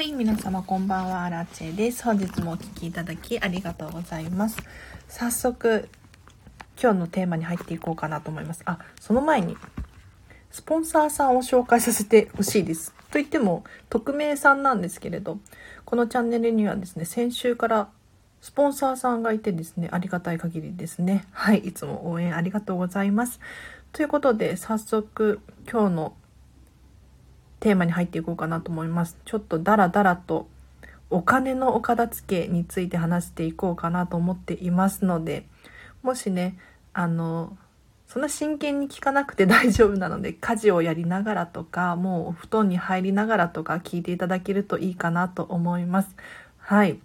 はい、皆様こんばんは、アラチェです。本日もお聴きいただきありがとうございます。早速、今日のテーマに入っていこうかなと思います。あ、その前に、スポンサーさんを紹介させてほしいです。と言っても、匿名さんなんですけれど、このチャンネルにはですね、先週からスポンサーさんがいてですね、ありがたい限りですね。はい、いつも応援ありがとうございます。ということで、早速、今日のテーマに入っていこうかなと思います。ちょっとダラダラとお金のお片付けについて話していこうかなと思っていますので、もしね、あの、そんな真剣に聞かなくて 大丈夫なので、家事をやりながらとか、もうお布団に入りながらとか聞いていただけるといいかなと思います。はい。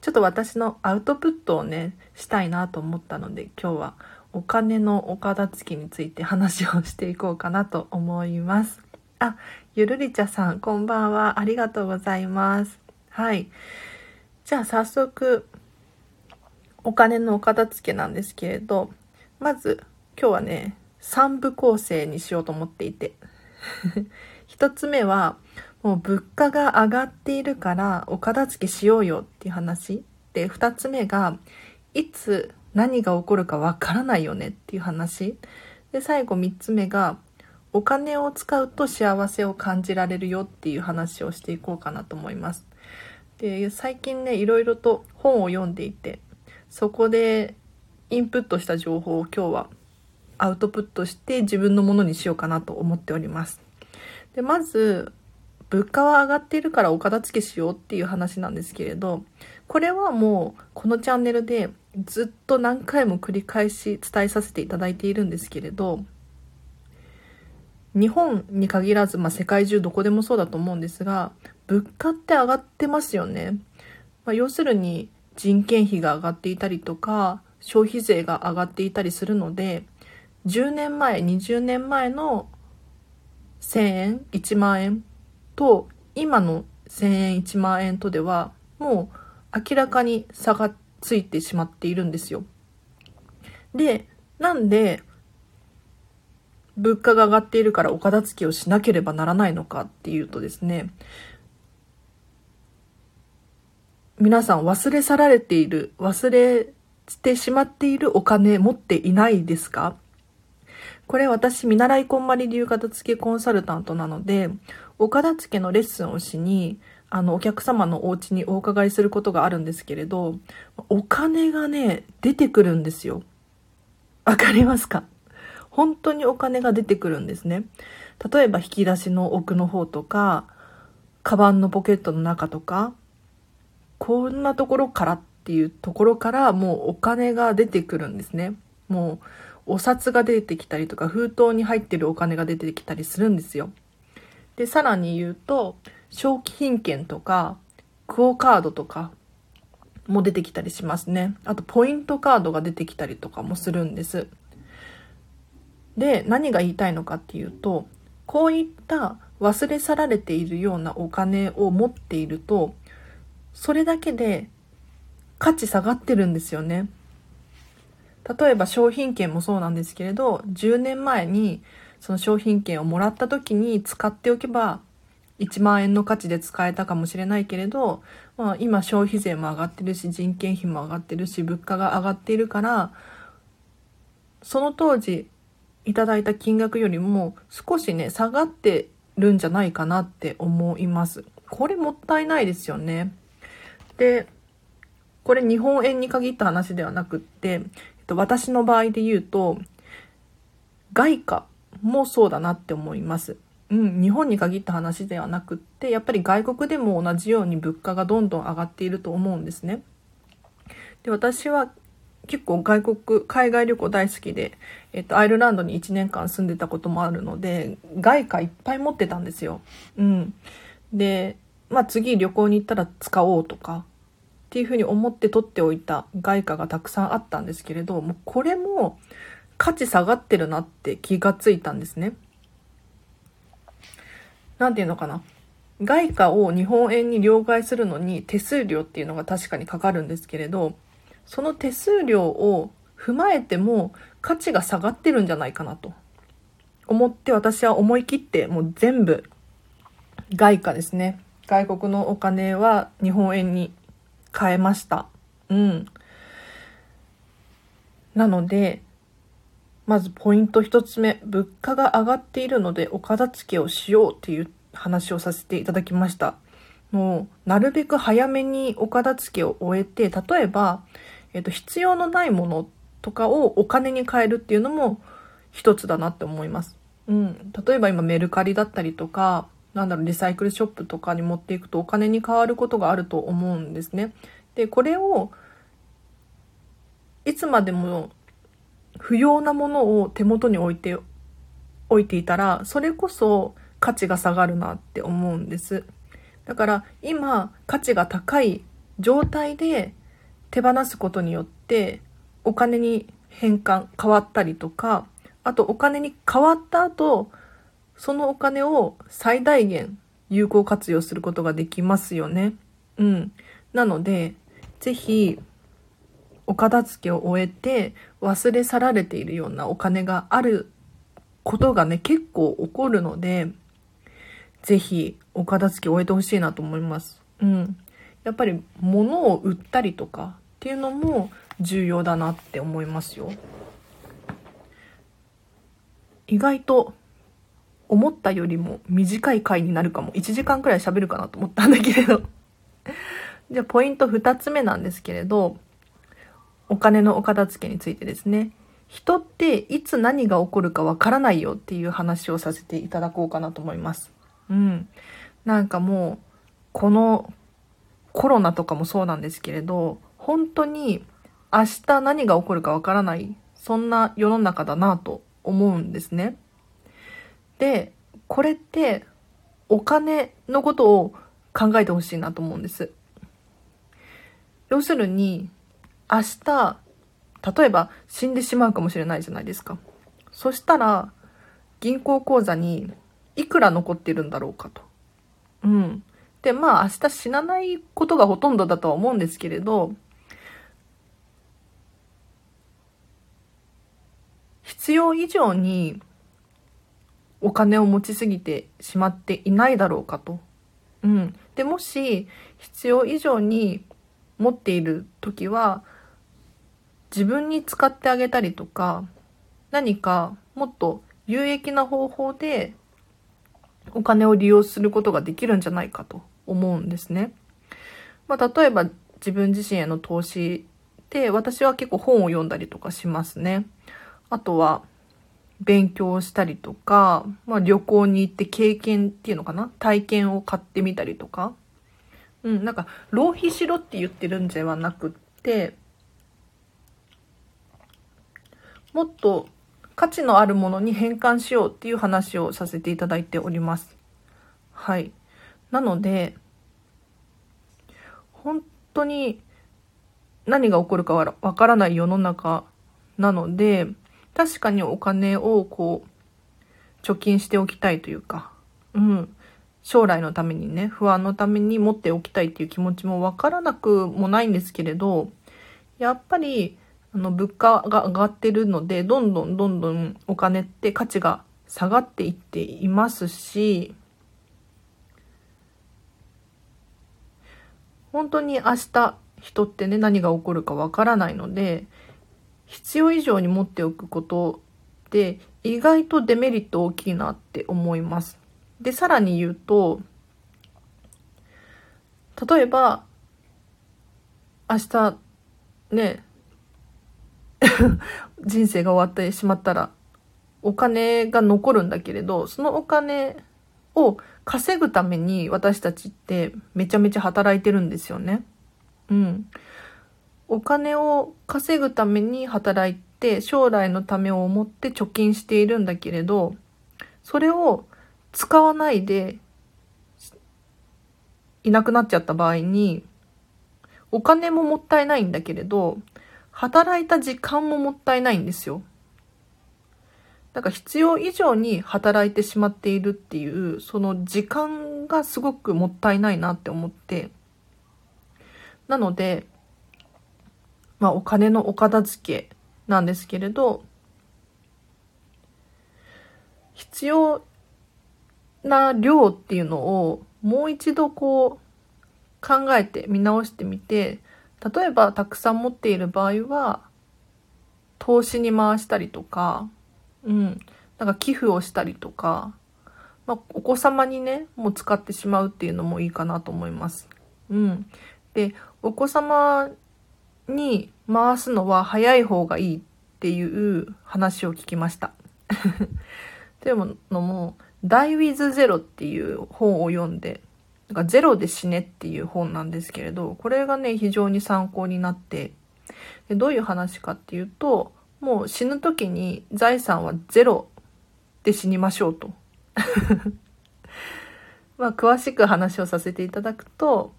ちょっと私のアウトプットをね、したいなと思ったので、今日はお金のお片付けについて話をしていこうかなと思います。あ、ゆるりちゃさん、こんばんは。ありがとうございます。はい。じゃあ早速、お金のお片付けなんですけれど、まず今日はね、3部構成にしようと思っていて。1つ目は、もう物価が上がっているからお片付けしようよっていう話。で、2つ目が、いつ何が起こるかわからないよねっていう話。で、最後3つ目が、お金を使うと幸せを感じられるよっていう話をしていこうかなと思います。で、最近ね、いろいろと本を読んでいて、そこでインプットした情報を今日はアウトプットして自分のものにしようかなと思っております。で、まず、物価は上がっているからお片付けしようっていう話なんですけれど、これはもうこのチャンネルでずっと何回も繰り返し伝えさせていただいているんですけれど、日本に限らず、まあ、世界中どこでもそうだと思うんですが、物価って上がってますよね。まあ、要するに人件費が上がっていたりとか、消費税が上がっていたりするので、10年前、20年前の1000円、1万円と、今の1000円、1万円とでは、もう明らかに差がついてしまっているんですよ。で、なんで、物価が上がっているからお片付けをしなければならないのかっていうとですね、皆さん忘れ去られている、忘れてしまっているお金持っていないですか？これ私、見習いこんまり流片付けコンサルタントなので、お片付けのレッスンをしに、あの、お客様のお家にお伺いすることがあるんですけれど、お金がね、出てくるんですよ。わかりますか？本当にお金が出てくるんですね。例えば引き出しの奥の方とか、カバンのポケットの中とか、こんなところからっていうところからもうお金が出てくるんですね。もうお札が出てきたりとか封筒に入ってるお金が出てきたりするんですよ。で、さらに言うと、賞金券とか、クオカードとかも出てきたりしますね。あと、ポイントカードが出てきたりとかもするんです。で、何が言いたいのかっていうと、こういった忘れ去られているようなお金を持っていると、それだけで価値下がってるんですよね。例えば商品券もそうなんですけれど、10年前にその商品券をもらった時に使っておけば、1万円の価値で使えたかもしれないけれど、まあ、今消費税も上がってるし、人件費も上がってるし、物価が上がっているから、その当時いただいた金額よりも少しね、下がってるんじゃないかなって思います。これもったいないですよね。で、これ日本円に限った話ではなくって、えっと、私の場合で言うと、外貨もそうだなって思います。うん、日本に限った話ではなくって、やっぱり外国でも同じように物価がどんどん上がっていると思うんですね。で、私は結構外国、海外旅行大好きで、えっと、アイルランドに1年間住んでたこともあるので、外貨いっぱい持ってたんですよ。うん。で、まあ次旅行に行ったら使おうとか、っていうふうに思って取っておいた外貨がたくさんあったんですけれど、もうこれも価値下がってるなって気がついたんですね。なんていうのかな。外貨を日本円に両替するのに手数料っていうのが確かにかかるんですけれど、その手数料を踏まえても価値が下がってるんじゃないかなと思って私は思い切ってもう全部外貨ですね。外国のお金は日本円に変えました。うん。なので、まずポイント一つ目、物価が上がっているのでお片付けをしようっていう話をさせていただきました。もう、なるべく早めにお片付けを終えて、例えば、えっと、必要のないものとかをお金に変えるっていうのも一つだなって思います。うん。例えば今メルカリだったりとか、なんだろう、リサイクルショップとかに持っていくとお金に変わることがあると思うんですね。で、これを、いつまでも不要なものを手元に置いて、置いていたら、それこそ価値が下がるなって思うんです。だから今価値が高い状態で手放すことによってお金に変換、変わったりとか、あとお金に変わった後、そのお金を最大限有効活用することができますよね。うん。なので、ぜひ、お片付けを終えて忘れ去られているようなお金があることがね、結構起こるので、ぜひお片付け終えてほしいなと思います。うん。やっぱり物を売ったりとかっていうのも重要だなって思いますよ。意外と思ったよりも短い回になるかも。1時間くらい喋るかなと思ったんだけれど。じゃあポイント2つ目なんですけれど、お金のお片付けについてですね。人っていつ何が起こるかわからないよっていう話をさせていただこうかなと思います。うん。なんかもう、このコロナとかもそうなんですけれど、本当に明日何が起こるかわからない、そんな世の中だなと思うんですね。で、これってお金のことを考えてほしいなと思うんです。要するに、明日、例えば死んでしまうかもしれないじゃないですか。そしたら、銀行口座にいくら残ってるんだろうかと。うん。で、まあ明日死なないことがほとんどだとは思うんですけれど、必要以上にお金を持ちすぎてしまっていないだろうかと。うん。で、もし必要以上に持っている時は、自分に使ってあげたりとか、何かもっと有益な方法でお金を利用することができるんじゃないかと思うんですね。まあ、例えば自分自身への投資で、私は結構本を読んだりとかしますね。あとは、勉強したりとか、まあ、旅行に行って経験っていうのかな？体験を買ってみたりとか。うん、なんか、浪費しろって言ってるんではなくって、もっと価値のあるものに変換しようっていう話をさせていただいております。はい。なので、本当に何が起こるかわからない世の中なので、確かにお金をこう、貯金しておきたいというか、うん。将来のためにね、不安のために持っておきたいっていう気持ちもわからなくもないんですけれど、やっぱりあの、物価が上がってるので、どんどんどんどんお金って価値が下がっていっていますし、本当に明日人ってね、何が起こるかわからないので、必要以上に持っておくことって意外とデメリット大きいなって思います。で、さらに言うと、例えば、明日ね、人生が終わってしまったら、お金が残るんだけれど、そのお金を稼ぐために私たちってめちゃめちゃ働いてるんですよね。うん。お金を稼ぐために働いて、将来のためを思って貯金しているんだけれど、それを使わないでいなくなっちゃった場合に、お金ももったいないんだけれど、働いた時間ももったいないんですよ。だから必要以上に働いてしまっているっていう、その時間がすごくもったいないなって思って。なので、まあお金のお片付けなんですけれど、必要な量っていうのをもう一度こう考えて見直してみて、例えばたくさん持っている場合は、投資に回したりとか、うん、なんか寄付をしたりとか、まあ、お子様にね、もう使ってしまうっていうのもいいかなと思います。うん。で、お子様に回すのは早い方がいいっていう話を聞きました。というのも、Die with Zero っていう本を読んで、なんかゼロで死ねっていう本なんですけれど、これがね、非常に参考になって、でどういう話かっていうと、もう死ぬ時に財産はゼロで死にましょうと。まあ、詳しく話をさせていただくと、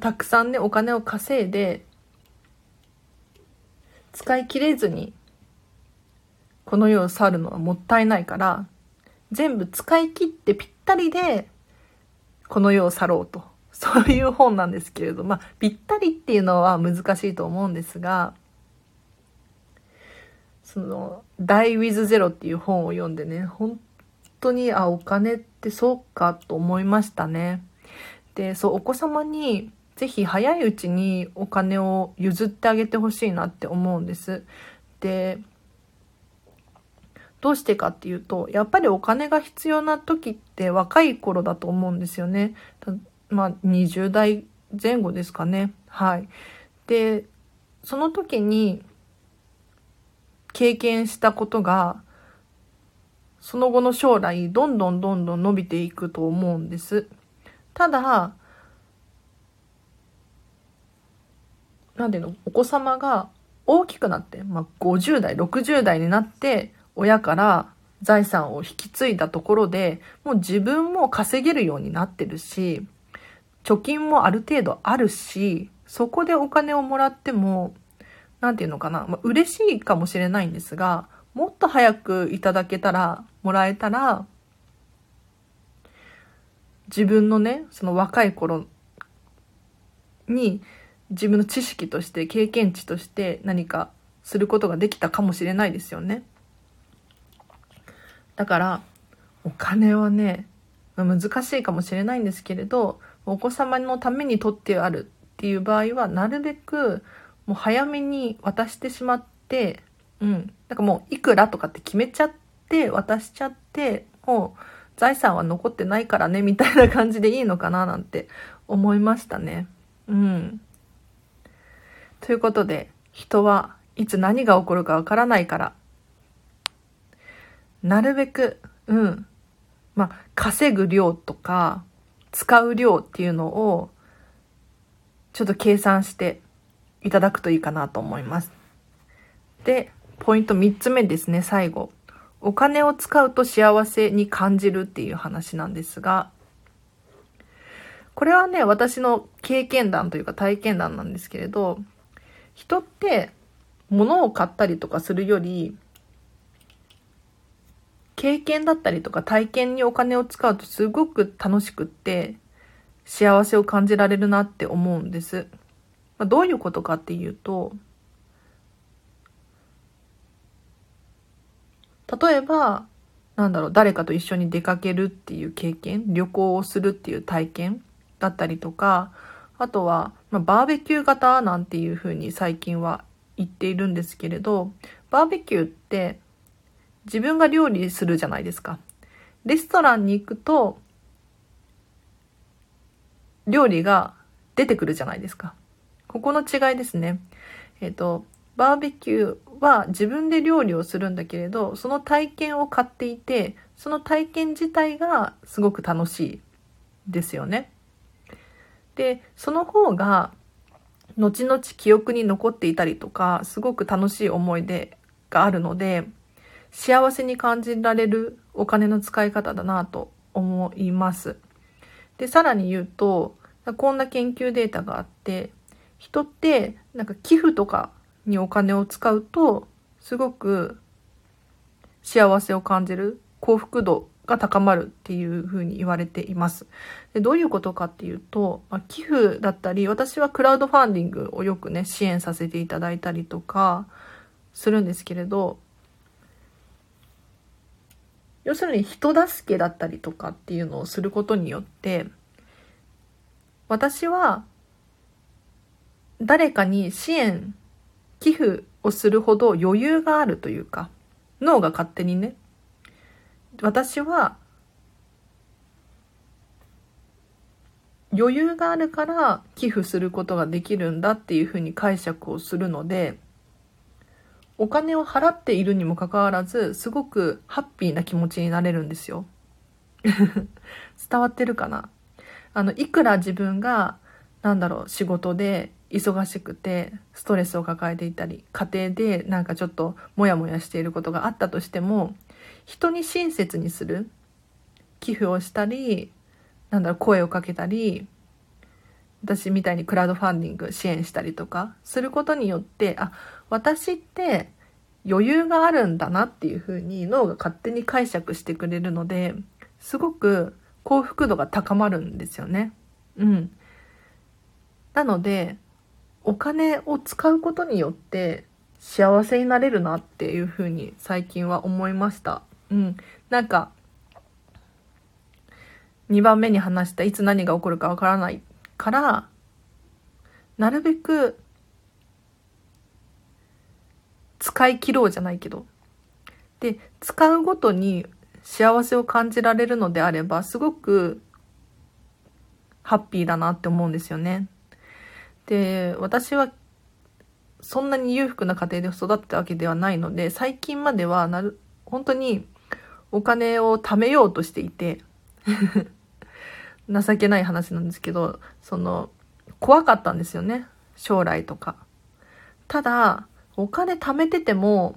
たくさんね、お金を稼いで、使い切れずに、この世を去るのはもったいないから、全部使い切ってぴったりで、この世を去ろうと。そういう本なんですけれど、まあ、ぴったりっていうのは難しいと思うんですが、その、Die with Zero っていう本を読んでね、本当に、あ、お金ってそうかと思いましたね。で、そう、お子様に、ぜひ早いうちにお金を譲ってあげてほしいなって思うんです。で、どうしてかっていうと、やっぱりお金が必要な時って若い頃だと思うんですよね。まあ、20代前後ですかね。はい。で、その時に経験したことが、その後の将来、どんどんどんどん伸びていくと思うんです。ただ、なんていうの、お子様が大きくなって、まあ、50代、60代になって、親から財産を引き継いだところで、もう自分も稼げるようになってるし、貯金もある程度あるし、そこでお金をもらっても、なんていうのかな、まあ、嬉しいかもしれないんですが、もっと早くいただけたら、もらえたら、自分のね、その若い頃に自分の知識として経験値として何かすることができたかもしれないですよね。だからお金はね難しいかもしれないんですけれどお子様のために取ってあるっていう場合はなるべくもう早めに渡してしまってうんなんかもういくらとかって決めちゃって渡しちゃってもう財産は残ってないからねみたいな感じでいいのかななんて思いましたね。うん。ということで、人はいつ何が起こるかわからないから、なるべく、うん、まあ、稼ぐ量とか、使う量っていうのを、ちょっと計算していただくといいかなと思います。で、ポイント3つ目ですね、最後。お金を使うと幸せに感じるっていう話なんですが、これはね、私の経験談というか体験談なんですけれど、人って物を買ったりとかするより、経験だったりとか体験にお金を使うとすごく楽しくって幸せを感じられるなって思うんです。まあ、どういうことかっていうと、例えば、なんだろう、誰かと一緒に出かけるっていう経験、旅行をするっていう体験だったりとか、あとは、まあ、バーベキュー型なんていうふうに最近は言っているんですけれど、バーベキューって自分が料理するじゃないですか。レストランに行くと、料理が出てくるじゃないですか。ここの違いですね。えっ、ー、と、バーベキューは自分で料理をするんだけれど、その体験を買っていて、その体験自体がすごく楽しいですよね。で、その方が、後々記憶に残っていたりとか、すごく楽しい思い出があるので、幸せに感じられるお金の使い方だなと思います。で、さらに言うと、こんな研究データがあって、人ってなんか寄付とかにお金を使うと、すごく幸せを感じる幸福度が高まるっていうふうに言われています。でどういうことかっていうと、まあ、寄付だったり、私はクラウドファンディングをよくね、支援させていただいたりとかするんですけれど、要するに人助けだったりとかっていうのをすることによって私は誰かに支援寄付をするほど余裕があるというか脳が勝手にね私は余裕があるから寄付することができるんだっていうふうに解釈をするのでお金を払っているにもかかわらずすごくハッピーな気持ちになれるんですよ。伝わってるかな？あのいくら自分がなんだろう仕事で忙しくてストレスを抱えていたり家庭でなんかちょっとモヤモヤしていることがあったとしても人に親切にする寄付をしたりなんだろう声をかけたり私みたいにクラウドファンディング支援したりとかすることによってあ私って余裕があるんだなっていうふうに脳が勝手に解釈してくれるのですごく幸福度が高まるんですよね。うん。なのでお金を使うことによって幸せになれるなっていうふうに最近は思いました。うん。なんか、2番目に話したいつ何が起こるかわからないから、なるべく使い切ろうじゃないけど。で、使うごとに幸せを感じられるのであれば、すごくハッピーだなって思うんですよね。で、私はそんなに裕福な家庭で育ったわけではないので、最近まではなる、本当にお金を貯めようとしていて情けない話なんですけど、その、怖かったんですよね。将来とか。ただ、お金貯めてても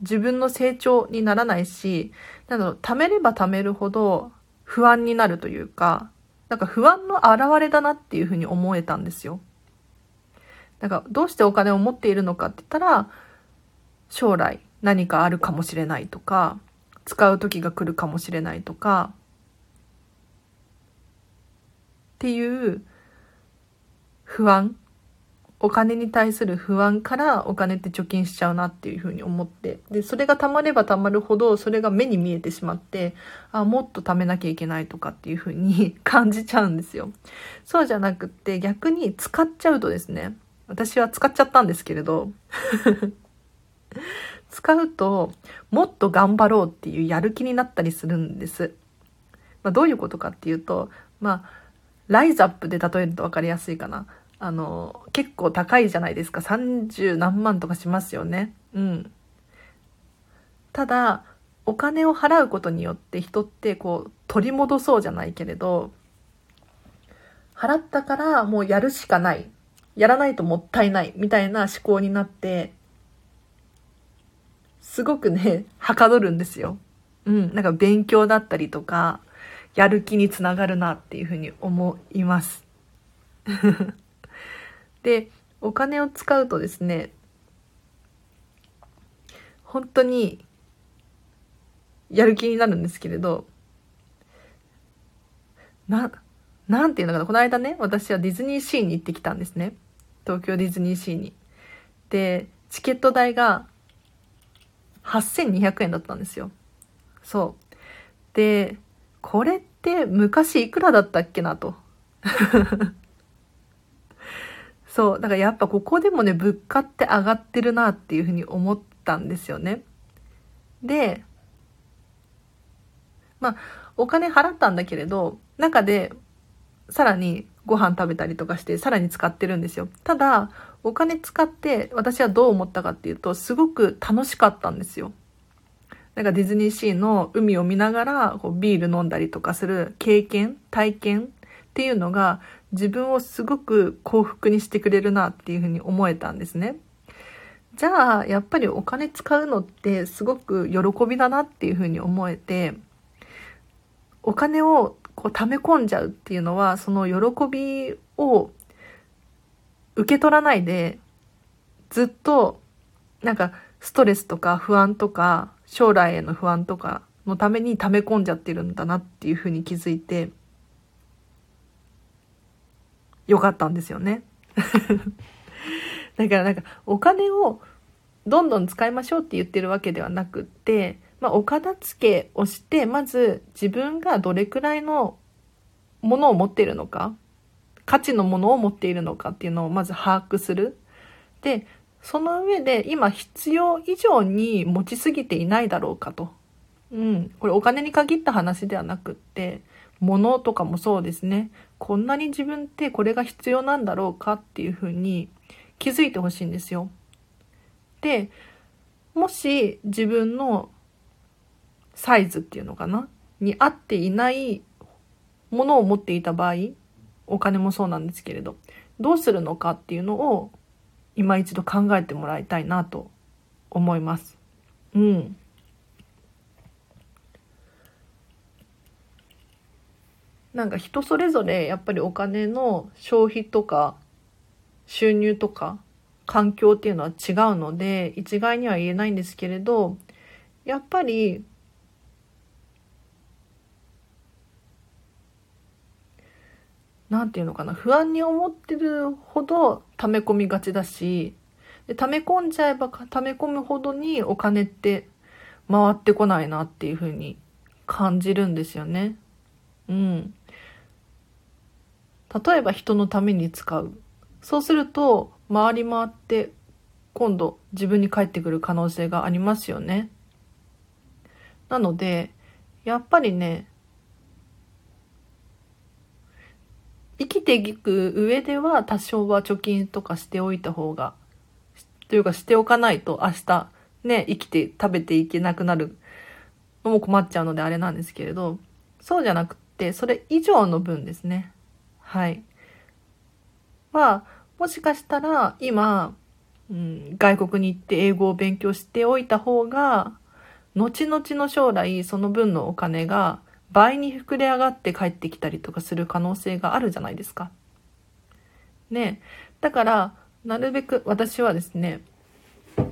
自分の成長にならないし、なの、貯めれば貯めるほど不安になるというか、なんか不安の表れだなっていうふうに思えたんですよ。だかどうしてお金を持っているのかって言ったら、将来何かあるかもしれないとか、使う時が来るかもしれないとか、っていう不安お金に対する不安からお金って貯金しちゃうなっていうふうに思って。で、それが貯まれば貯まるほど、それが目に見えてしまって、あ、もっと貯めなきゃいけないとかっていうふうに 感じちゃうんですよ。そうじゃなくって逆に使っちゃうとですね、私は使っちゃったんですけれど、使うともっと頑張ろうっていうやる気になったりするんです。まあ、どういうことかっていうと、まあ、ライズアップで例えると分かりやすいかな。あの、結構高いじゃないですか。30何万とかしますよね。うん。ただ、お金を払うことによって人ってこう取り戻そうじゃないけれど、払ったからもうやるしかない。やらないともったいないみたいな思考になって、すごくね、はかどるんですよ。うん、なんか勉強だったりとか、やる気につながるなっていうふうに思います。で、お金を使うとですね、本当にやる気になるんですけれど、な、なんていうのかな、この間ね、私はディズニーシーに行ってきたんですね。東京ディズニーシーに。で、チケット代が8200円だったんですよ。そう。で、これって昔いくらだったっけなと。そう。だからやっぱここでもね、物価って上がってるなっていうふうに思ったんですよね。で、まあ、お金払ったんだけれど、中でさらにご飯食べたりとかしてさらに使ってるんですよ。ただ、お金使って私はどう思ったかっていうと、すごく楽しかったんですよ。なんかディズニーシーの海を見ながらこうビール飲んだりとかする経験、体験っていうのが自分をすごく幸福にしてくれるなっていうふうに思えたんですね。じゃあ、やっぱりお金使うのってすごく喜びだなっていうふうに思えて、お金をこう溜め込んじゃうっていうのは、その喜びを受け取らないで、ずっと、なんか、ストレスとか不安とか、将来への不安とかのために溜め込んじゃってるんだなっていうふうに気づいて、よかったんですよね。だからなんか、お金をどんどん使いましょうって言ってるわけではなくって、まあ、お片付けをして、まず自分がどれくらいのものを持っているのか、価値のものを持っているのかっていうのをまず把握する。で、その上で今必要以上に持ちすぎていないだろうかと。うん。これお金に限った話ではなくって、物とかもそうですね。こんなに自分ってこれが必要なんだろうかっていうふうに気づいてほしいんですよ。で、もし自分のサイズっていうのかな？に合っていないものを持っていた場合、お金もそうなんですけれど、どうするのかっていうのを今一度考えてもらいたいなと思います。うん。なんか人それぞれやっぱりお金の消費とか収入とか環境っていうのは違うので一概には言えないんですけれどやっぱりなんていうのかな、不安に思ってるほど溜め込みがちだし、で溜め込んじゃえば溜め込むほどにお金って回ってこないなっていうふうに感じるんですよね。うん。例えば人のために使う。そうすると、回り回って今度自分に返ってくる可能性がありますよね。なので、やっぱりね、生きていく上では多少は貯金とかしておいた方が、というかしておかないと明日ね、生きて食べていけなくなるのも困っちゃうのであれなんですけれど、そうじゃなくて、それ以上の分ですね。はい。は、もしかしたら今、うん、外国に行って英語を勉強しておいた方が、後々の将来その分のお金が倍に膨れ上がって帰ってきたりとかする可能性があるじゃないですか。ねだから、なるべく私はですね、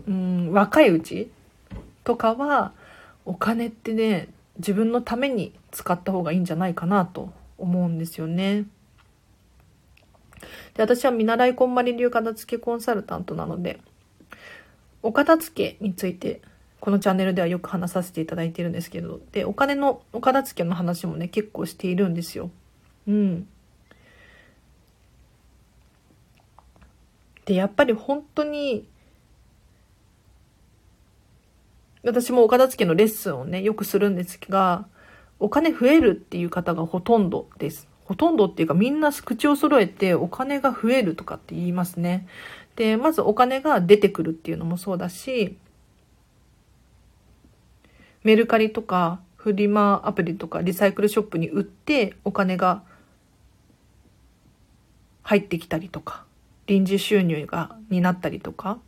うん、若いうちとかは、お金ってね、自分のために使った方がいいんじゃないかなと思うんですよね。で、私は見習いこんまり流片付けコンサルタントなので、お片付けについてこのチャンネルではよく話させていただいているんですけど、で、お金のお片付けの話もね、結構しているんですよ。うん。で、やっぱり本当に、私もお片付けのレッスンをね、よくするんですが、お金増えるっていう方がほとんどです。ほとんどっていうかみんな口を揃えてお金が増えるとかって言いますね。で、まずお金が出てくるっていうのもそうだし、メルカリとかフリマアプリとかリサイクルショップに売ってお金が入ってきたりとか、臨時収入が、になったりとか、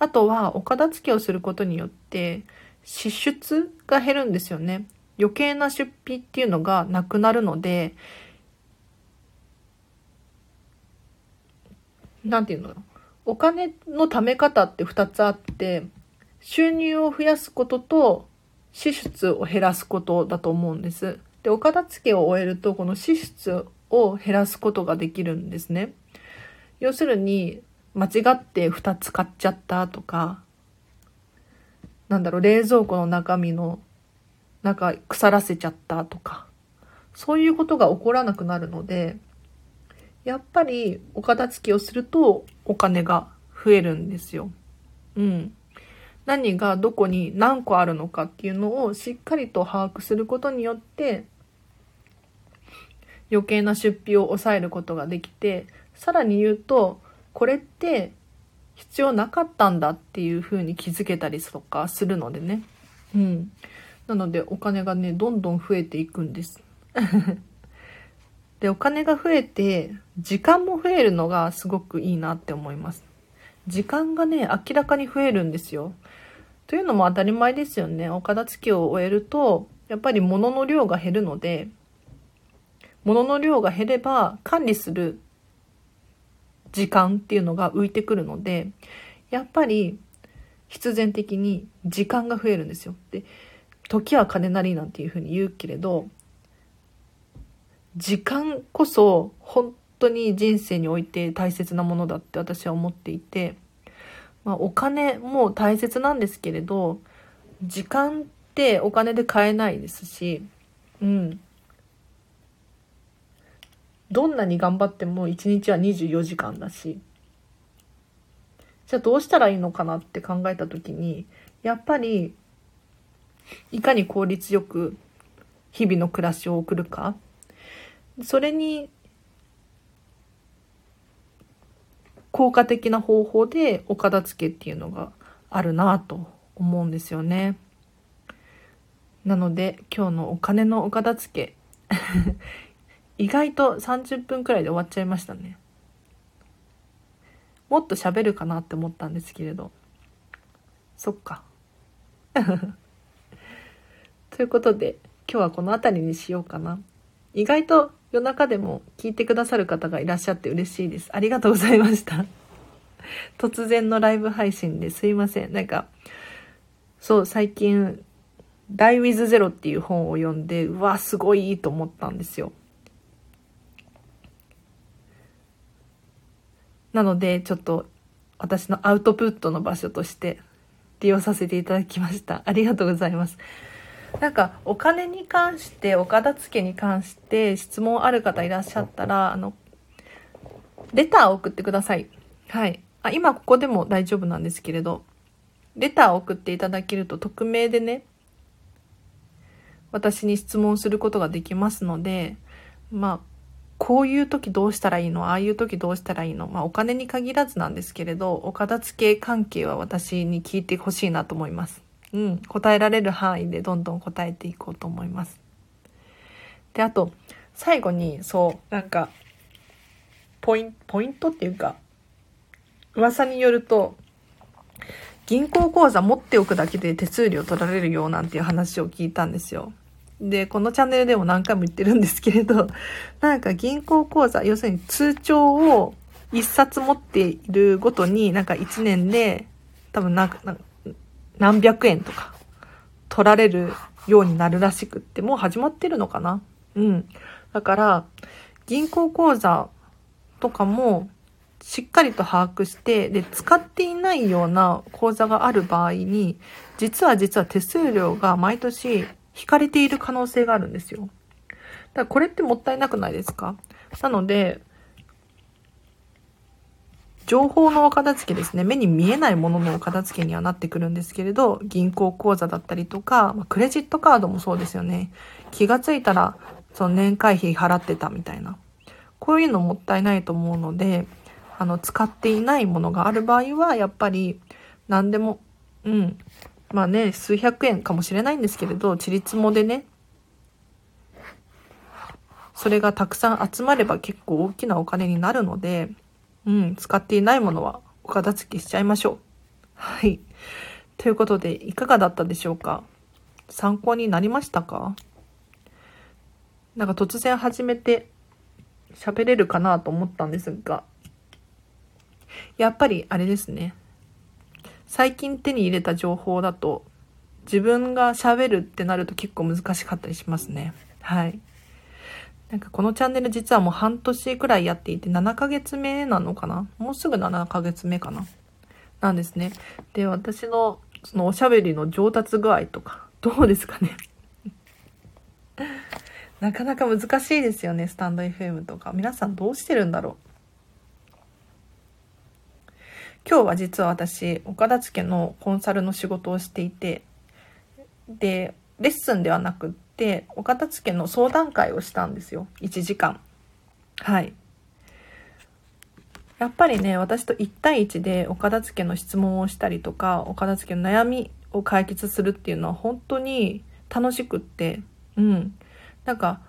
あとはお片付けをすることによって支出が減るんですよね。余計な出費っていうのがなくなるので、なんていうの？お金の貯め方って2つあって、収入を増やすことと支出を減らすことだと思うんです。で、お片付けを終えると、この支出を減らすことができるんですね。要するに、間違って2つ買っちゃったとか、なんだろう、冷蔵庫の中身の、なんか腐らせちゃったとか、そういうことが起こらなくなるので、やっぱりお片付けをするとお金が増えるんですよ。うん。何がどこに何個あるのかっていうのをしっかりと把握することによって余計な出費を抑えることができてさらに言うとこれって必要なかったんだっていうふうに気づけたりとかするのでね。うん。なのでお金がねどんどん増えていくんです。でお金が増えて時間も増えるのがすごくいいなって思います。時間がね明らかに増えるんですよというのも当たり前ですよね。お片付けを終えると、やっぱり物の量が減るので、物の量が減れば管理する時間っていうのが浮いてくるので、やっぱり必然的に時間が増えるんですよ。で、時は金なりなんていうふうに言うけれど、時間こそ本当に人生において大切なものだって私は思っていて、まあ、お金も大切なんですけれど時間ってお金で買えないですし、うん。どんなに頑張っても1日は24時間だし、じゃあどうしたらいいのかなって考えた時に、やっぱり、いかに効率よく日々の暮らしを送るか。それに、効果的な方法でお片付けっていうのがあるなと思うんですよね。なので今日のお金のお片付け 意外と30分くらいで終わっちゃいましたね。もっと喋るかなって思ったんですけれど。そっか。ということで今日はこの辺りにしようかな。意外と夜中でも聞いてくださる方がいらっしゃって嬉しいです。ありがとうございました。突然のライブ配信ですいません。なんか、そう、最近、Die with Zero っていう本を読んで、うわ、すごいいいと思ったんですよ。なので、ちょっと私のアウトプットの場所として利用させていただきました。ありがとうございます。なんか、お金に関して、お片付けに関して質問ある方いらっしゃったら、あの、レターを送ってください。はい。あ、今ここでも大丈夫なんですけれど、レターを送っていただけると匿名でね、私に質問することができますので、まあ、こういう時どうしたらいいの？ああいう時どうしたらいいの？まあ、お金に限らずなんですけれど、お片付け関係は私に聞いてほしいなと思います。うん、答えられる範囲でどんどん答えていこうと思います。で、あと、最後に、そう、なんか、ポイント、ポイントっていうか、噂によると、銀行口座持っておくだけで手数料取られるようなんていう話を聞いたんですよ。で、このチャンネルでも何回も言ってるんですけれど、なんか銀行口座、要するに通帳を一冊持っているごとに、なんか一年で、多分なんか、何百円とか取られるようになるらしくって、もう始まってるのかなうん。だから、銀行口座とかもしっかりと把握して、で、使っていないような口座がある場合に、実は実は手数料が毎年引かれている可能性があるんですよ。だからこれってもったいなくないですか？なので、情報のお片付けですね。目に見えないもののお片付けにはなってくるんですけれど、銀行口座だったりとか、まクレジットカードもそうですよね。気がついたら、その年会費払ってたみたいな。こういうのもったいないと思うので、あの、使っていないものがある場合は、やっぱり、何でも、うん。まあね、数百円かもしれないんですけれど、ちりつもでね、それがたくさん集まれば結構大きなお金になるので、うん、使っていないものはお片付けしちゃいましょう。はい。ということで、いかがだったでしょうか？参考になりましたか？なんか突然始めて喋れるかなと思ったんですが、やっぱりあれですね。最近手に入れた情報だと、自分が喋るってなると結構難しかったりしますね。はい。なんかこのチャンネル実はもう半年くらいやっていて7ヶ月目なのかな？もうすぐ7ヶ月目かな？なんですね。で、私のそのおしゃべりの上達具合とか、どうですかね？なかなか難しいですよね、スタンド FM とか。皆さんどうしてるんだろう？今日は実は私、岡田付のコンサルの仕事をしていて、で、レッスンではなくって、お片付けの相談会をしたんですよ。1時間。はい。やっぱりね、私と1対1でお片付けの質問をしたりとか、お片付けの悩みを解決するっていうのは本当に楽しくって、うん。なんか、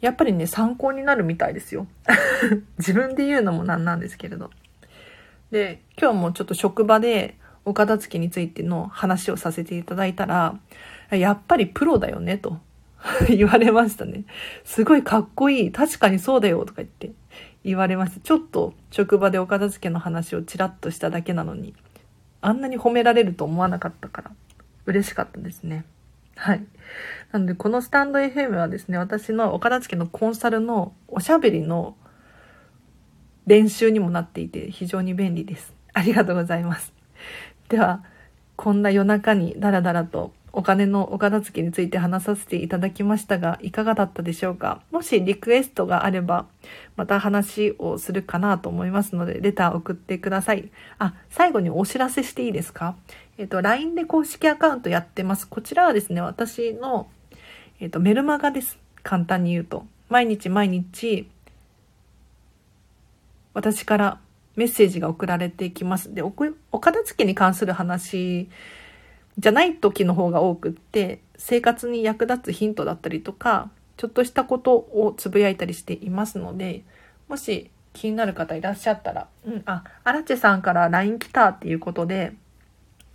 やっぱりね、参考になるみたいですよ。自分で言うのもなんなんですけれど。で、今日もちょっと職場でお片付けについての話をさせていただいたら、やっぱりプロだよね、と 言われましたね。すごいかっこいい。確かにそうだよ、とか言って言われました。ちょっと職場でお片付けの話をちらっとしただけなのに、あんなに褒められると思わなかったから、嬉しかったですね。はい。なので、このスタンド FM はですね、私のお片付けのコンサルのおしゃべりの練習にもなっていて非常に便利です。ありがとうございます。では、こんな夜中にダラダラとお金のお片付けについて話させていただきましたが、いかがだったでしょうか？もしリクエストがあれば、また話をするかなと思いますので、レター送ってください。あ、最後にお知らせしていいですか？えっ、と、LINE で公式アカウントやってます。こちらはですね、私の、えっ、と、メルマガです。簡単に言うと。毎日毎日、私からメッセージが送られてきます。で、お片付けに関する話じゃない時の方が多くって、生活に役立つヒントだったりとか、ちょっとしたことをつぶやいたりしていますので、もし気になる方いらっしゃったら、うん、あ、アラチェさんから LINE 来たっていうことで、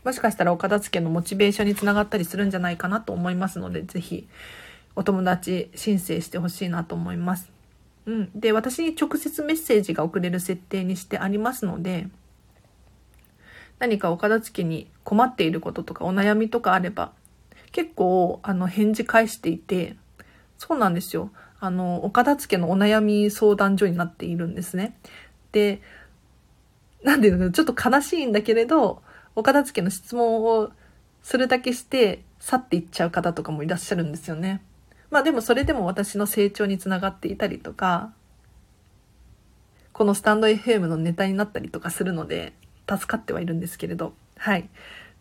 もしかしたらお片付けのモチベーションにつながったりするんじゃないかなと思いますので、ぜひお友達申請してほしいなと思います。うん。で、私に直接メッセージが送れる設定にしてありますので、何かお片付けに困っていることとかお悩みとかあれば、結構、あの、返事返していて、そうなんですよ。あの、お片付けのお悩み相談所になっているんですね。で、なんていうのちょっと悲しいんだけれど、お片付けの質問をするだけして去っていっちゃう方とかもいらっしゃるんですよね。まあでもそれでも私の成長につながっていたりとか、このスタンド FM のネタになったりとかするので、助かってはいるんですけれど、はい。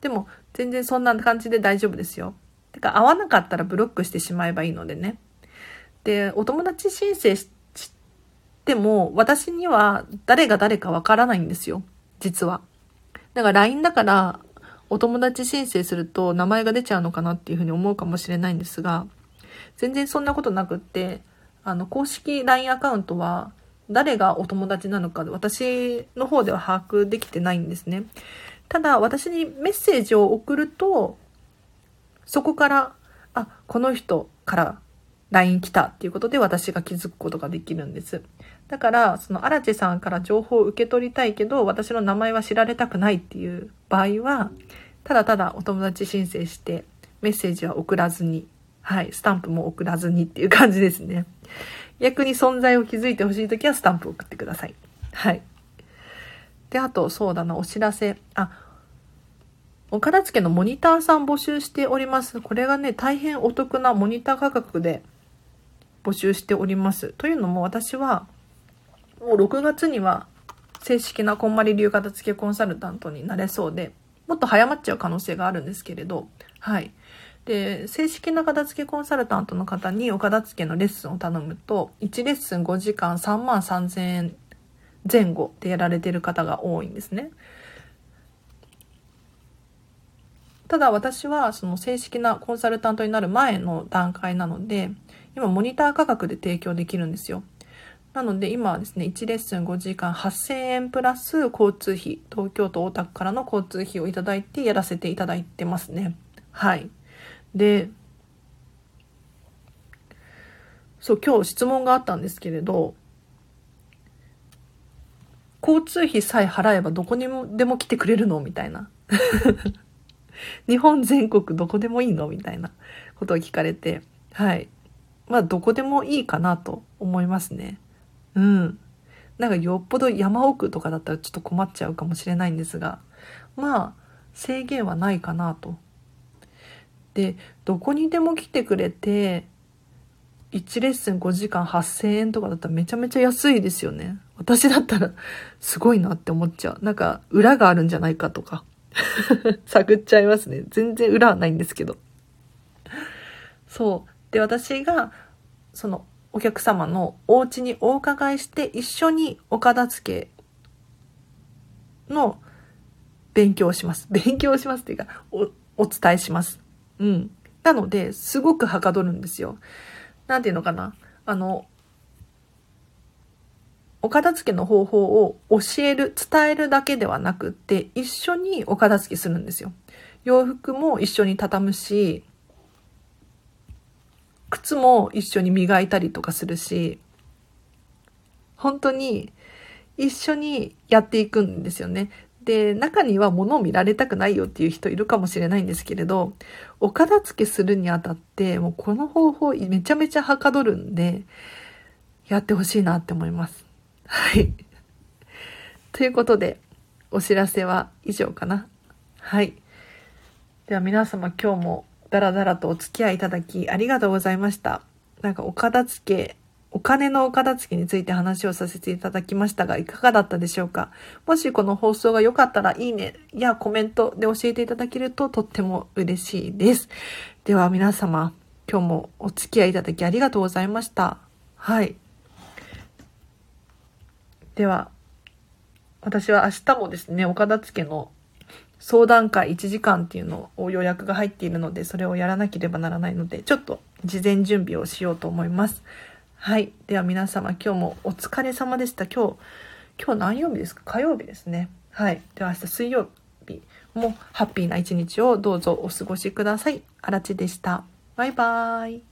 でも、全然そんな感じで大丈夫ですよ。てか、合わなかったらブロックしてしまえばいいのでね。で、お友達申請しても、私には誰が誰かわからないんですよ。実は。だから LINE だから、お友達申請すると名前が出ちゃうのかなっていうふうに思うかもしれないんですが、全然そんなことなくって、あの、公式 LINE アカウントは、誰がお友達なのか、私の方では把握できてないんですね。ただ、私にメッセージを送ると、そこから、あ、この人から LINE 来たっていうことで私が気づくことができるんです。だから、その荒地さんから情報を受け取りたいけど、私の名前は知られたくないっていう場合は、ただただお友達申請してメッセージは送らずにはい、スタンプも送らずにっていう感じですね。逆に存在を気づいてほしいときはスタンプを送ってください。はい。で、あと、そうだな、お知らせ。あ、お片付けのモニターさん募集しております。これがね、大変お得なモニター価格で募集しております。というのも私は、もう6月には正式なこんまり流片付けコンサルタントになれそうで、もっと早まっちゃう可能性があるんですけれど、はい。で、正式な片付けコンサルタントの方にお片付けのレッスンを頼むと、1レッスン5時間3万3000円前後でやられてる方が多いんですね。ただ私はその正式なコンサルタントになる前の段階なので、今モニター価格で提供できるんですよ。なので今はですね、1レッスン5時間8000円プラス交通費、東京都大田区からの交通費をいただいてやらせていただいてますね。はい。で、そう、今日質問があったんですけれど、交通費さえ払えばどこにもでも来てくれるのみたいな。日本全国どこでもいいのみたいなことを聞かれて、はい。まあ、どこでもいいかなと思いますね。うん。なんかよっぽど山奥とかだったらちょっと困っちゃうかもしれないんですが、まあ、制限はないかなとでどこにでも来てくれて1レッスン5時間8000円とかだったらめちゃめちゃ安いですよね。私だったらすごいなって思っちゃう。なんか裏があるんじゃないかとか 探っちゃいますね。全然裏はないんですけど。そう。で、私がそのお客様のお家にお伺いして一緒にお片付けの勉強をします。勉強をしますっていうかお、お伝えします。うん。なので、すごくはかどるんですよ。なんていうのかな。あの、お片付けの方法を教える、伝えるだけではなくって、一緒にお片付けするんですよ。洋服も一緒に畳むし、靴も一緒に磨いたりとかするし、本当に一緒にやっていくんですよね。で、中には物を見られたくないよっていう人いるかもしれないんですけれど、お片付けするにあたって、もうこの方法めちゃめちゃはかどるんで、やってほしいなって思います。はい。ということで、お知らせは以上かな。はい。では皆様今日もだらだらとお付き合いいただきありがとうございました。なんかお片付け、お金のお片付けについて話をさせていただきましたが、いかがだったでしょうか？もしこの放送が良かったら、いいねやコメントで教えていただけるととっても嬉しいです。では皆様、今日もお付き合いいただきありがとうございました。はい。では、私は明日もですね、お片付けの相談会1時間っていうのを予約が入っているので、それをやらなければならないので、ちょっと事前準備をしようと思います。はい。では皆様、今日もお疲れ様でした。今日、今日何曜日ですか？火曜日ですね。はい。では明日水曜日もハッピーな一日をどうぞお過ごしください。あらちでした。バイバーイ。